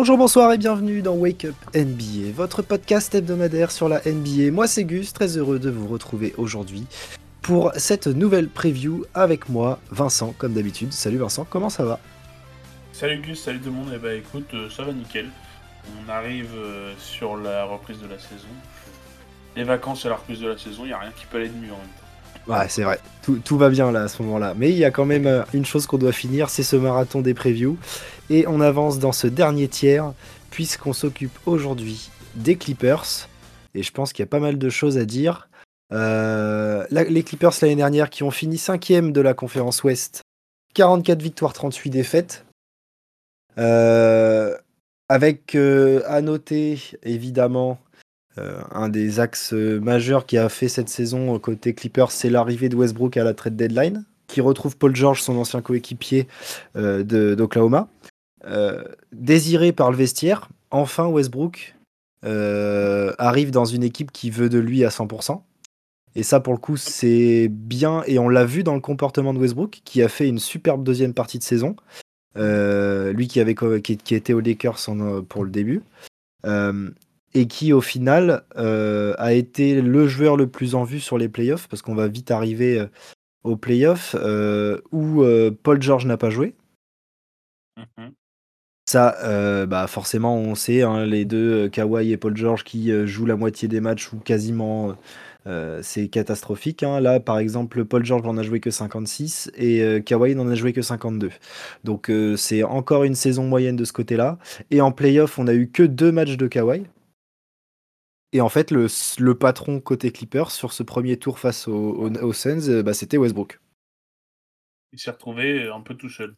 Bonjour, bonsoir et bienvenue dans Wake Up NBA, votre podcast hebdomadaire sur la NBA. Moi c'est Gus, très heureux de vous retrouver aujourd'hui pour cette nouvelle preview avec moi, Vincent, comme d'habitude. Salut Vincent, comment ça va? Salut Gus, salut tout le monde. Eh ben écoute, euh, ça va nickel. On arrive euh, sur la reprise de la saison. Les vacances et la reprise de la saison, il n'y a rien qui peut aller de mieux en même temps. Ouais, c'est vrai. Tout, va bien là à ce moment-là. Mais il y a quand même euh, une chose qu'on doit finir, c'est ce marathon des previews. Et on avance dans ce dernier tiers, puisqu'on s'occupe aujourd'hui des Clippers. Et je pense qu'il y a pas mal de choses à dire. Euh, les Clippers l'année dernière qui ont fini cinquième de la conférence Ouest. 44 victoires, 38 défaites. Euh, avec à noter évidemment un des axes euh, majeurs qui a fait cette saison euh, côté Clippers, c'est l'arrivée de Westbrook à la trade deadline, qui retrouve Paul George, son ancien coéquipier euh, d'Oklahoma. Euh, désiré par le vestiaire, enfin Westbrook euh, arrive dans une équipe qui veut de lui à 100%. Et ça, pour le coup, c'est bien. Et on l'a vu dans le comportement de Westbrook, qui a fait une superbe deuxième partie de saison. Euh, lui qui, avait, qui, était aux Lakers euh, pour le début. Euh, et qui, au final, euh, a été le joueur le plus en vue sur les playoffs, parce qu'on va vite arriver euh, aux playoffs euh, où euh, Paul George n'a pas joué. Mhm. Ça, bah forcément, on sait, hein, les deux, Kawhi et Paul George, qui jouent la moitié des matchs ou quasiment, c'est catastrophique. hein. Là, par exemple, Paul George n'en a joué que 56 et Kawhi n'en a joué que 52. Donc, c'est encore une saison moyenne de ce côté-là. Et en playoff, on a eu que deux matchs de Kawhi. Et en fait, le, le patron côté Clippers sur ce premier tour face aux, Suns, euh, bah, c'était Westbrook. Il s'est retrouvé un peu tout seul.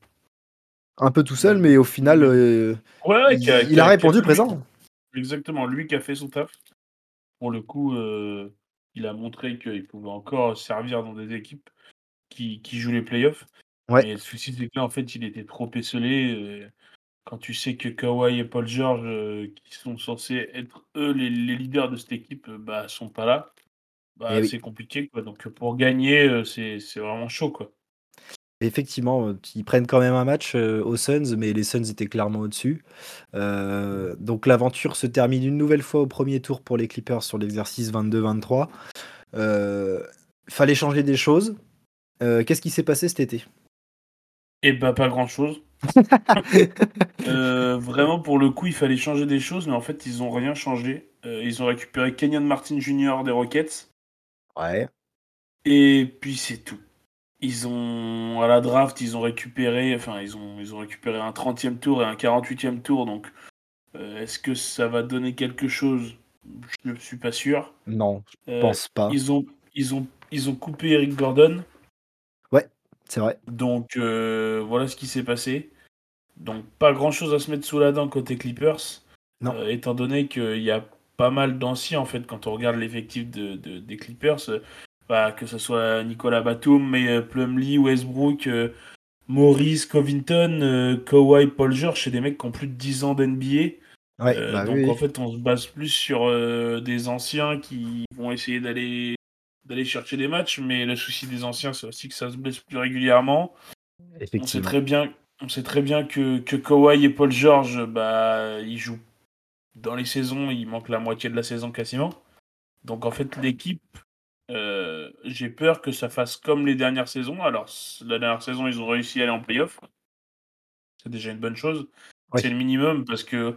Un peu tout seul, mais au final, euh, Ouais, ouais, il, a- il répondu présent. Exactement, lui qui a fait son taf. Pour le coup, euh, il a montré qu'il pouvait encore servir dans des équipes qui, qui jouent les playoffs. Ouais. Mais le souci, c'est que là, en fait, il était trop esselé. euh, Quand tu sais que Kawhi et Paul George, euh, qui sont censés être eux les, les leaders de cette équipe, euh, bah, sont pas là, bah, Eh oui. c'est compliqué. Quoi. Donc pour gagner, euh, c'est vraiment chaud. Quoi. Effectivement, ils prennent quand même un match aux Suns, mais les Suns étaient clairement au-dessus. Euh, donc l'aventure se termine une nouvelle fois au premier tour pour les Clippers sur l'exercice 22-23. Euh, fallait changer des choses. Euh, Qu'est-ce qui s'est passé cet été? Et bah pas grand chose. Euh, vraiment pour le coup il fallait changer des choses mais en fait ils ont rien changé. Euh, ils ont récupéré Kenyon Martin Jr. des Rockets Ouais. et puis c'est tout. Ils ont à la draft ils ont récupéré enfin ils ont ils ont récupéré un 30e tour et un 48e tour donc euh, est-ce que ça va donner quelque chose? Je ne suis pas sûr. Non, je Euh, pense pas. ils ont ils ont ils ont coupé Eric Gordon C'est vrai. Donc euh, voilà ce qui s'est passé. Donc pas grand chose à se mettre sous la dent côté Clippers. Non. Euh, étant donné qu'il y a pas mal d'anciens en fait quand on regarde l'effectif de, de- des Clippers, euh, bah, que ce soit Nicolas Batum, mais Plumlee, Westbrook, Maurice, Covington, Kawhi, Paul George, c'est des mecs qui ont plus de 10 ans d'NBA. Ouais, bah donc oui, en fait on se base plus sur des anciens qui vont essayer d'aller d'aller chercher des matchs, mais le souci des anciens c'est aussi que ça se blesse plus régulièrement. On sait très bien, on sait très bien que, que Kawhi et Paul George, bah, ils jouent dans les saisons, il manque la moitié de la saison quasiment. Donc en fait, l'équipe, euh, j'ai peur que ça fasse comme les dernières saisons. Alors, la dernière saison, ils ont réussi à aller en playoff. C'est déjà une bonne chose. Oui. C'est le minimum parce que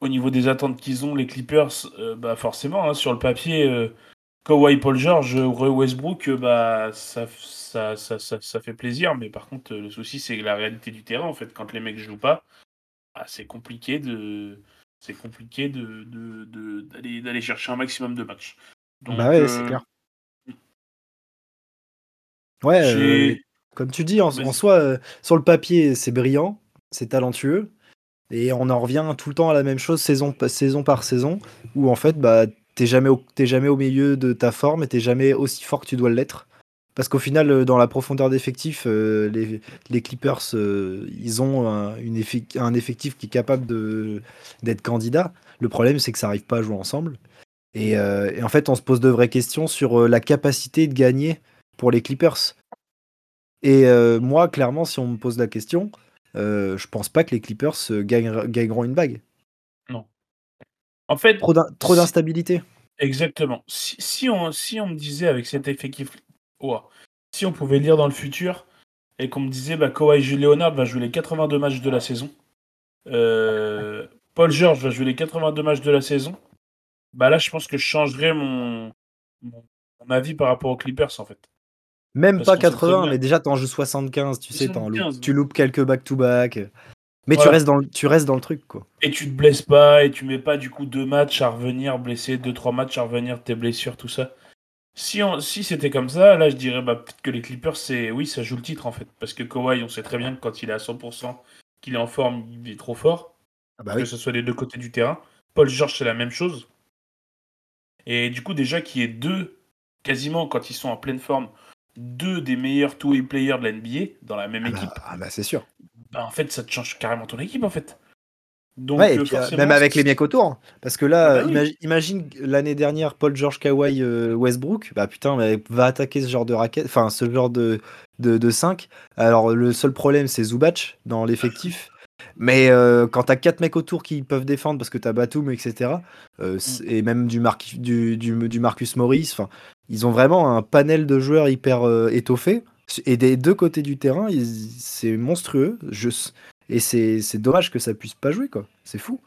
au niveau des attentes qu'ils ont, les Clippers, euh, bah forcément, hein, sur le papier, euh, Kawhi, Paul George, Westbrook, euh, bah ça, ça, ça, ça, fait plaisir. Mais par contre, euh, le souci, c'est la réalité du terrain. En fait, quand les mecs jouent pas, bah, c'est compliqué de, c'est compliqué de, de, de- d'aller, d'aller chercher un maximum de matchs. Donc, Bah ouais, euh, c'est clair. Ouais, euh, j'ai- comme tu dis, en, soi, euh, sur le papier, c'est brillant, c'est talentueux, et on en revient tout le temps à la même chose saison, saison par saison, où en fait, bah, t'es jamais, au- jamais au milieu de ta forme et t'es jamais aussi fort que tu dois l'être. Parce qu'au final, euh, dans la profondeur d'effectif, euh, les, Clippers, euh, ils ont un, effectif qui est capable d'être candidat. Le problème, c'est que ça n'arrive pas à jouer ensemble. Et, en fait, on se pose de vraies questions sur la capacité de gagner pour les Clippers. Et moi, clairement, si on me pose la question, je pense pas que les Clippers gagneront une bague. En fait, Trop d'instabilité. exactement. Si, si on, si on me disait avec cet effectif, Ouah. si on pouvait lire dans le futur et qu'on me disait bah, Kawhi Leonard va jouer les 82 matchs de la saison, euh, Paul George va jouer les 82 matchs de la saison, bah là je pense que je changerais mon, mon, mon avis par rapport aux Clippers en fait. Même Parce pas qu'on sait très 80, bien- mais déjà t'en joues 75, tu sais, t'en 75, loupes- tu loupes quelques back-to-back. Mais tu, restes dans le, tu restes dans le truc, quoi. Et tu te blesses pas et tu mets pas du coup deux matchs à revenir blessé, deux trois matchs à revenir tes blessures, tout ça. Si, on, si c'était comme ça, là je dirais bah, peut-être que les Clippers, c'est oui, ça joue le titre en fait. Parce que Kawhi, on sait très bien que quand il est à 100%, qu'il est en forme, il est trop fort. Ah bah que ce soit des deux côtés du terrain. Paul George, c'est la même chose. Et du coup, déjà qu'il y ait deux, quasiment quand ils sont en pleine forme, deux des meilleurs two-way players de la NBA dans la même Ah équipe, bah, ah bah, c'est sûr. Bah, en fait, ça te change carrément ton équipe en fait. Donc, ouais, et euh, puis, euh, même avec les mecs autour. Parce que là, Ah bah imagine l'année dernière, Paul George Kawhi euh, Westbrook, bah putain, va attaquer ce genre de raquette, enfin ce genre de, de, de 5. Alors le seul problème, c'est Zubac dans l'effectif. Mais euh, quand t'as quatre mecs autour qui peuvent défendre parce que t'as Batum, etc., euh, c- et même du, Mar- du, du, du Marcus Morris, ils ont vraiment un panel de joueurs hyper étoffé. Et des deux côtés du terrain, c'est monstrueux. Et c'est dommage que ça puisse pas jouer, quoi. C'est fou.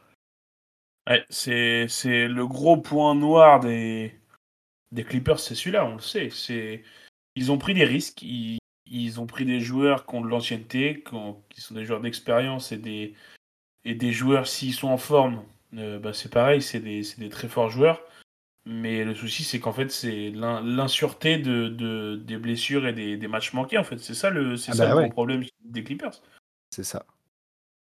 Ouais, c'est le gros point noir des, des Clippers, c'est celui-là, on le sait. Ils ont pris des risques, ils, ont pris des joueurs qui ont de l'ancienneté, qui, ont- qui sont des joueurs d'expérience et des, et des joueurs, s'ils sont en forme, euh, bah, c'est pareil, c'est des, c'est des très forts joueurs. Mais le souci, c'est qu'en fait, c'est l'in- l'insureté de, de, des blessures et des, des matchs manqués, en fait. C'est ça le, c'est Ah ça bah le ouais. gros problème des Clippers. C'est ça.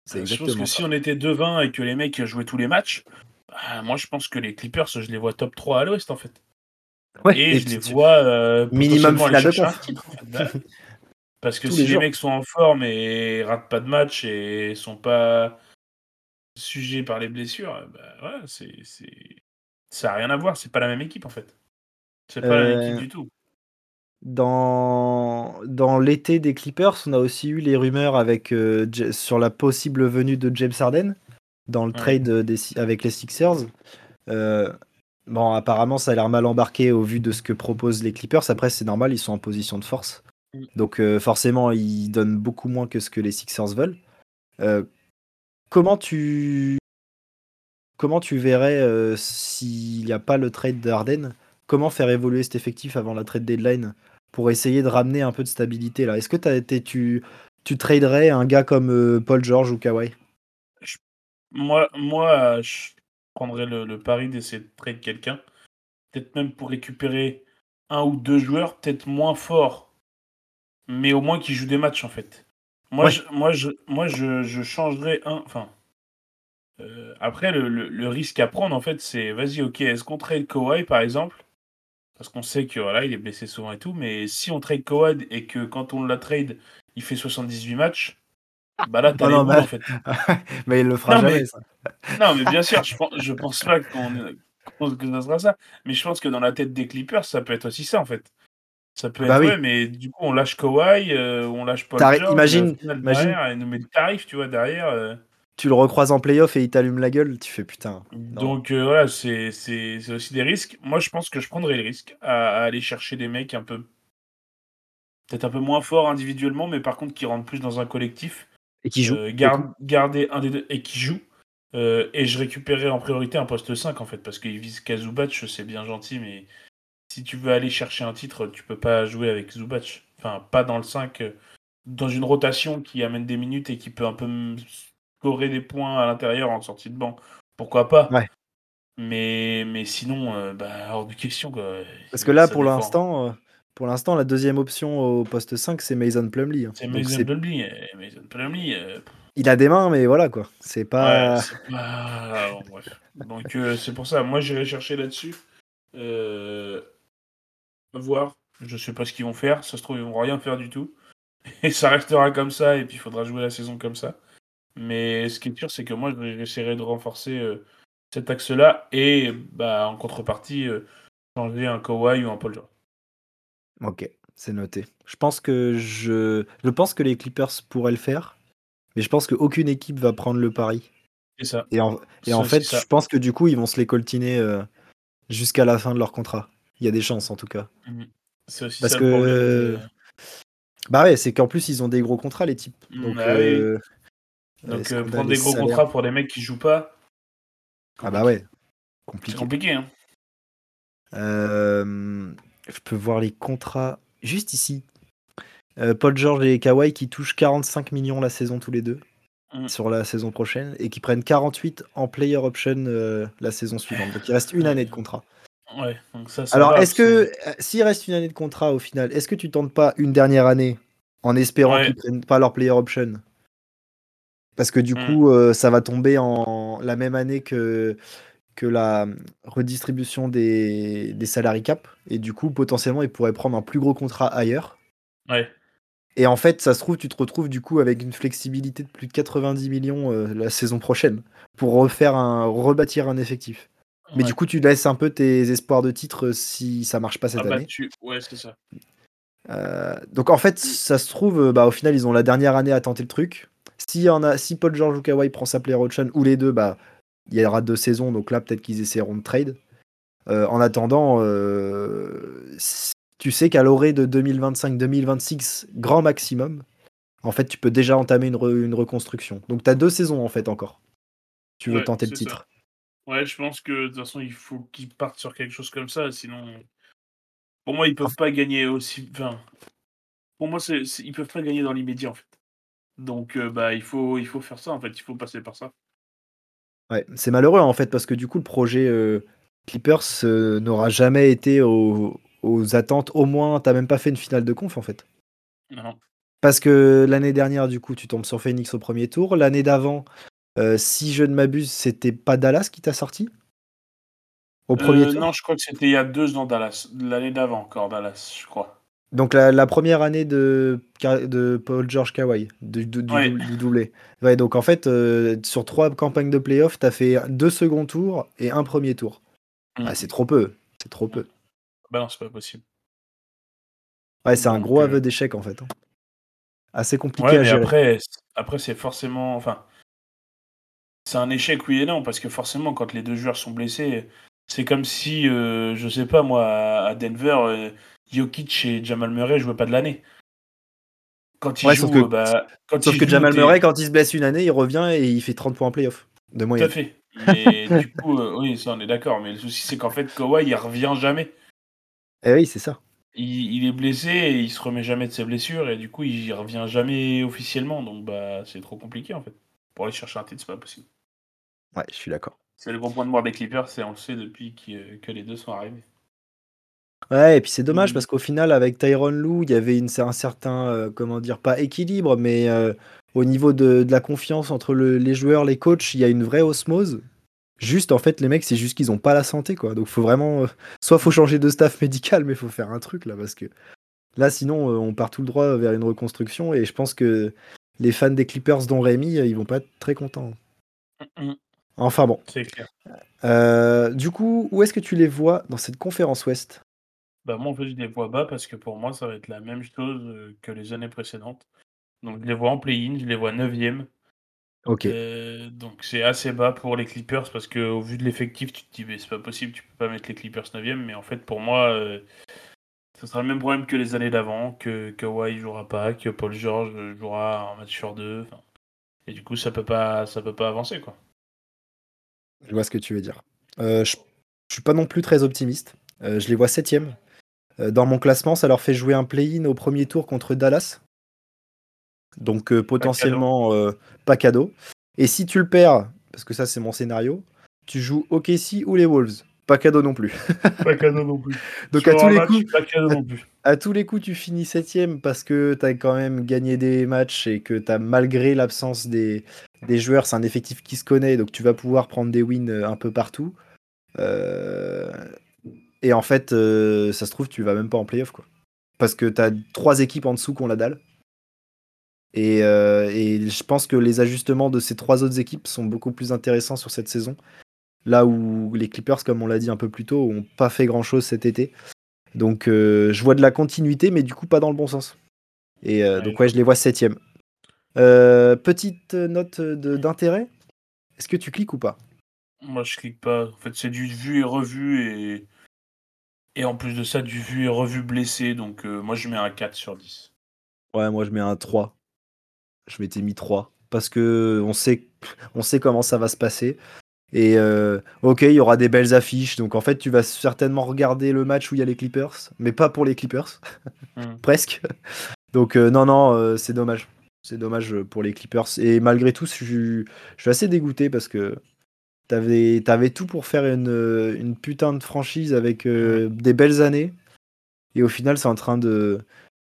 C'est Euh, je pense exactement que si ça. on était 2-20 et que les mecs jouaient tous les matchs, bah, moi je pense que les Clippers, je les vois top 3 à l'ouest en fait. Ouais, et, et je les vois euh, Minimum finale de titre, en fait. Bah, Parce que Tous si les les, mecs sont en forme et ratent pas de match et sont pas sujets par les blessures, bah, c'est, c'est... ça n'a rien à voir, c'est pas la même équipe en fait. C'est pas la même Euh, équipe du tout. Dans, dans l'été des Clippers, on a aussi eu les rumeurs avec, euh, sur la possible venue de James Harden dans le Ouais. trade des, avec les Sixers. Euh, bon, apparemment, ça a l'air mal embarqué au vu de ce que proposent les Clippers. Après, c'est normal, ils sont en position de force. Mm. Donc, euh, forcément, ils donnent beaucoup moins que ce que les Sixers veulent. Euh, comment tu. Comment tu verrais euh, s'il n'y a pas le trade de Harden Comment faire évoluer cet effectif avant la trade deadline pour essayer de ramener un peu de stabilité là? Est-ce que été, tu, tu traderais un gars comme euh, Paul George ou Kawhi? Moi, moi je prendrais le, le pari d'essayer de trade quelqu'un. Peut-être même pour récupérer un ou deux joueurs, peut-être moins forts, mais au moins qui jouent des matchs en fait. Moi, Ouais. je, moi, je, moi je, je changerais un. Enfin. Euh, après, le, le- le risque à prendre en fait, c'est vas-y, ok, est-ce qu'on trade Kawhi par exemple? Parce qu'on sait que voilà, il est blessé souvent et tout, mais si on trade Kawhi et que quand on la trade, il fait 78 matchs, bah là, t'as Non, les non, mais- en fait. Mais il le fera Non, jamais mais- ça. Non, mais bien sûr, je pense, je pense pas qu'on que ça sera ça. Mais je pense que dans la tête des Clippers, ça peut être aussi ça, en fait. Ça peut Ah bah être, oui. mais du coup, on lâche Kawhi, euh, on lâche George, imagine- imagine- derrière, et nous met le tarif, tu vois, derrière. euh. Tu le recroises en playoff et il t'allume la gueule, tu fais putain. Donc euh, voilà, c'est c'est- c'est aussi des risques. Moi, je pense que je prendrais le risque à, à aller chercher des mecs un peu... Peut-être un peu moins forts individuellement, mais par contre qui rentrent plus dans un collectif. Et qui joue. Euh, gar- garder un des deux et qui joue. Euh, et je récupérerai en priorité un poste 5 en fait, parce qu'il vise qu'à Zubac, c'est bien gentil, mais si tu veux aller chercher un titre, tu peux pas jouer avec Zubac. Enfin, pas dans le 5, euh, dans une rotation qui amène des minutes et qui peut un peu scorer des points à l'intérieur en sortie de banc. Pourquoi pas Ouais. mais, mais sinon, euh, bah, hors de question. Quoi. Parce que là, Ça pour l'instant, euh, pour l'instant, la deuxième option au poste 5, c'est Mason Plumlee. hein. C'est Donc Mason Plumlee. euh, Mason Plumlee, euh, Il a des mains, mais voilà quoi. C'est pas. Ouais, c'est pas... bon, bref. Donc euh, c'est pour ça, moi j'irai chercher là-dessus. Euh... Voir. Je sais pas ce qu'ils vont faire. Ça se trouve, ils vont rien faire du tout. Et ça restera comme ça, et puis il faudra jouer la saison comme ça. Mais ce qui est sûr, c'est que moi j'essaierai de renforcer euh, cet axe-là et bah, en contrepartie, euh, changer un Kawhi ou un Paul George. Ok, c'est noté. Je pense que je, je pense que les Clippers pourraient le faire, Mais je pense qu'aucune équipe va prendre le pari. C'est ça. Et en, et en fait, je pense que du coup, ils vont se les coltiner euh, jusqu'à la fin de leur contrat. Il y a des chances en tout cas. C'est aussi Parce ça que- Bah ouais, c'est qu'en plus, ils ont des gros contrats, les types. Mm, Donc, bah oui. Euh, Donc euh, prendre des gros salaires contrats pour des mecs qui jouent pas, Ah bah ouais, c'est compliqué. compliqué. Hein. Euh, je peux voir les contrats juste ici. Euh, Paul George et Kawhi qui touchent 45 millions la saison tous les deux Mm. sur la saison prochaine et qui prennent 48 en player option la saison suivante. Donc il reste une année de contrat. Ouais, donc ça, ça Alors est-ce que s'il reste une année de contrat au final, est-ce que tu tentes pas une dernière année en espérant Ouais. qu'ils prennent pas leur player option? Parce que du Mm. coup euh, ça va tomber en la même année que que la redistribution des, des salary cap et du coup potentiellement ils pourraient prendre un plus gros contrat ailleurs. Ouais. Et en fait, ça se trouve, tu te retrouves du coup avec une flexibilité de plus de 90 millions euh, la saison prochaine pour refaire un, rebâtir un effectif. Mais du coup, tu laisses un peu tes espoirs de titre euh, si ça marche pas cette Ah bah, année. tu- Ouais, c'est ça. Euh, donc en fait, ça se trouve, bah, au final, ils ont la dernière année à tenter le truc. Si, en a, si Paul George ou Kawhi prend sa player option ou les deux, bah, il y aura deux saisons. Donc là, peut-être qu'ils essaieront de trade. Euh, en attendant, euh, tu sais qu'à l'orée de 2025-2026, grand maximum, en fait, tu peux déjà entamer une, re- une reconstruction. Donc tu as deux saisons en fait encore. Tu veux Ouais, tenter le ça. titre. Ouais, je pense que de toute façon, il faut qu'ils partent sur quelque chose comme ça, sinon. Pour moi, ils peuvent pas gagner aussi. Enfin, pour moi, c'est- ils peuvent pas gagner dans l'immédiat, en fait. Donc, euh, bah, il faut, il faut faire ça, en fait. Il faut passer par ça. Ouais, c'est malheureux en fait parce que du coup le projet euh, Clippers euh, n'aura jamais été au- aux attentes. Au moins, t'as même pas fait une finale de conf en fait. Non. Parce que l'année dernière, du coup, tu tombes sur Phoenix au premier tour. L'année d'avant, si je ne m'abuse, c'était pas Dallas qui t'a sorti Au premier tour? non, je crois que c'était il y a deux ans Dallas. L'année d'avant encore, Dallas, je crois. Donc la, la première année de, Paul George Kawhi, du, du, du Ouais. dou- du doublé. Ouais, donc en fait, euh, sur trois campagnes de playoff, t'as fait deux second tours et un premier tour. Mm. Ah, c'est trop peu. C'est trop peu. Bah non, c'est pas possible. Ouais, c'est un gros euh, aveu d'échec en fait. hein. Assez compliqué Ouais, à gérer. après, c'est- après c'est forcément. Enfin, c'est un échec, oui et non, parce que forcément, quand les deux joueurs sont blessés, c'est comme si, euh, je sais pas moi, à à Denver, euh, Jokic et Jamal Murray jouaient pas de l'année. Quand Ouais, jouent, sauf que- euh, bah, quand Sauf que jouent, Jamal Murray, quand il se blesse une année, il revient et il fait 30 points en playoff. De Tout à moyenne. fait. Mais du coup, euh, oui, ça on est d'accord. Mais le souci, c'est qu'en fait, Kawhi, il revient jamais. Eh oui, c'est ça. Il, il est blessé et il se remet jamais de ses blessures et du coup, il revient jamais officiellement. Donc, bah, c'est trop compliqué en fait. Pour aller chercher un titre, c'est pas possible. Ouais, je suis d'accord. C'est le gros point de mort des Clippers, c'est on le sait depuis que, que les deux sont arrivés. Ouais, et puis c'est dommage Mhm. parce qu'au final, avec Tyron Lou, il y avait une, un certain, euh, comment dire, pas équilibre, mais euh, au niveau de, de la confiance entre le- les joueurs, les coachs, il y a une vraie osmose. Juste, en fait, les mecs, c'est juste qu'ils ont pas la santé, quoi. Donc, faut vraiment. euh, soit faut changer de staff médical, mais faut faire un truc, là, parce que là, sinon, euh, on part tout le droit vers une reconstruction, et je pense que les fans des Clippers, dont Rémi, ils vont pas être très contents. Mhm. Enfin bon. C'est clair. Du coup, où est-ce que tu les vois dans cette conférence Ouest? Bah, moi, en fait, je les vois bas parce que pour moi, ça va être la même chose euh, que les années précédentes. Donc, je les vois en play-in, je les vois 9ème. Ok. Euh, donc, c'est assez bas pour les Clippers parce qu'au vu de l'effectif, tu te dis, mais c'est pas possible, tu peux pas mettre les Clippers 9ème. Mais en fait, pour moi, euh, ce sera le même problème que les années d'avant, que Kawhi jouera pas, que Paul George jouera un match sur deux. Et du coup, ça peut pas, ça peut pas avancer, quoi. Je vois ce que tu veux dire. Je, je suis pas non plus très optimiste. Je les vois septième. Euh, dans mon classement, ça leur fait jouer un play-in au premier tour contre Dallas. Donc euh, potentiellement euh, pas cadeau. Et si tu le perds, parce que ça c'est mon scénario, tu joues OKC ou les Wolves. Pas cadeau non plus. Pas cadeau non plus. Donc Sur à tous les match, coups, Pas cadeau non plus. à tous les coups, tu finis septième parce que tu as quand même gagné des matchs et que tu as malgré l'absence des, des joueurs, c'est un effectif qui se connaît, donc tu vas pouvoir prendre des wins un peu partout. Euh, Et en fait, euh, ça se trouve, tu vas même pas en playoff, quoi. Parce que tu as trois équipes en dessous qui ont la dalle. Et, euh, et je pense que les ajustements de ces trois autres équipes sont beaucoup plus intéressants sur cette saison. Là où les Clippers, comme on l'a dit un peu plus tôt, ont pas fait grand chose cet été. Donc euh, je vois de la continuité, mais du coup pas dans le bon sens. Et Ouais, donc ouais, je les vois septième. Petite note d'intérêt. Est-ce que tu cliques ou pas? Moi, je clique pas. En fait, c'est du vu et revu et et en plus de ça, du vu et revu blessé. Donc, euh, moi, je mets un 4 sur 10. Ouais, moi, je mets un 3. Je m'étais mis 3 parce que on sait, on sait comment ça va se passer. Et euh, ok, il y aura des belles affiches. Donc en fait, tu vas certainement regarder le match où il y a les Clippers, mais pas pour les Clippers, hmm. presque. Donc euh, non, non, c'est dommage. C'est dommage pour les Clippers. Et malgré tout, je, suis assez dégoûté parce que t'avais avais tout pour faire une, une putain de franchise avec des belles années. Et au final, c'est en train de,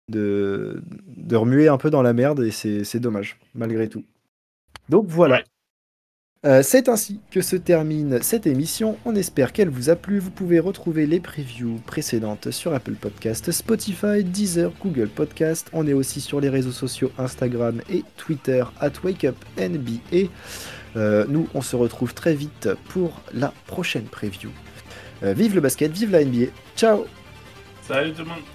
de, de, remuer un peu dans la merde et c'est dommage, malgré tout. Donc voilà. Euh, c'est ainsi que se termine cette émission. On espère qu'elle vous a plu. Vous pouvez retrouver les previews précédentes sur Apple Podcast, Spotify, Deezer, Google Podcast. On est aussi sur les réseaux sociaux Instagram et Twitter at WakeUpNBA. Euh, nous, on se retrouve très vite pour la prochaine preview. Euh, vive le basket, vive la NBA. Ciao Salut tout le monde